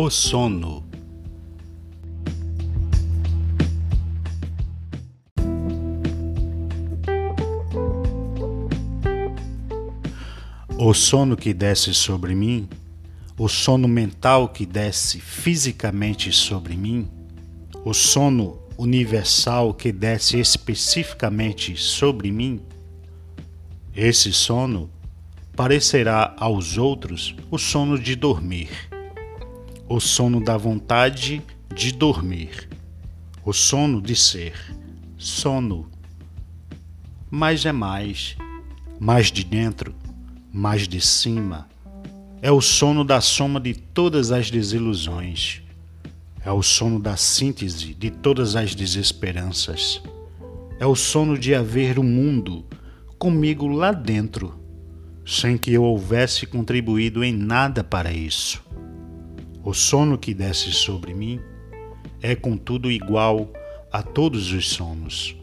O sono. O sono que desce sobre mim, o sono mental que desce fisicamente sobre mim, o sono universal que desce especificamente sobre mim, esse sono parecerá aos outros o sono de dormir, o sono da vontade de dormir, o sono de ser, sono. Mas é mais, mais de dentro, mais de cima. É o sono da soma de todas as desilusões. É o sono da síntese de todas as desesperanças. É o sono de haver o um mundo comigo lá dentro sem que eu houvesse contribuído em nada para isso. O sono que desce sobre mim é, contudo, igual a todos os sonos.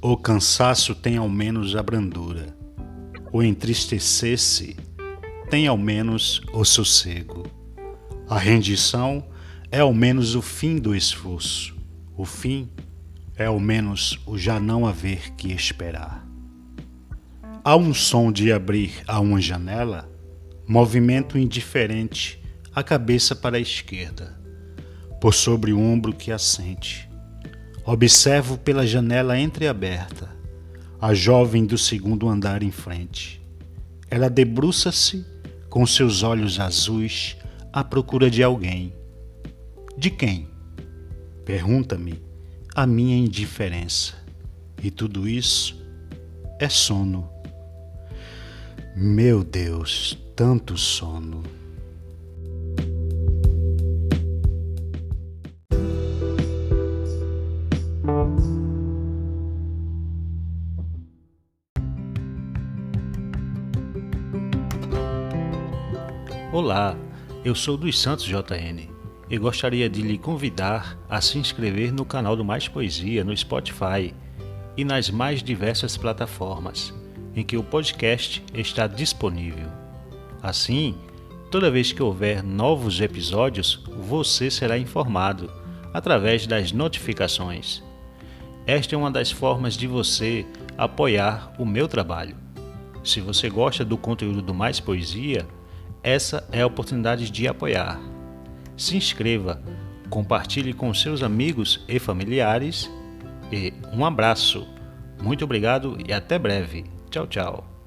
O cansaço tem ao menos a brandura, o entristecer-se tem ao menos o sossego. A rendição é ao menos o fim do esforço, o fim é ao menos o já não haver que esperar. Há um som de abrir a uma janela, movimento indiferente, a cabeça para a esquerda, por sobre o ombro que assente. Observo pela janela entreaberta a jovem do segundo andar em frente. Ela debruça-se com seus olhos azuis à procura de alguém. De quem? Pergunta-me a minha indiferença. E tudo isso é sono. Meu Deus, tanto sono. Olá, eu sou dos Santos JN e gostaria de lhe convidar a se inscrever no canal do Mais Poesia no Spotify e nas mais diversas plataformas em que o podcast está disponível. Assim, toda vez que houver novos episódios, você será informado através das notificações. Esta é uma das formas de você apoiar o meu trabalho. Se você gosta do conteúdo do Mais Poesia, essa é a oportunidade de apoiar. Se inscreva, compartilhe com seus amigos e familiares e um abraço. Muito obrigado e até breve. Tchau, tchau.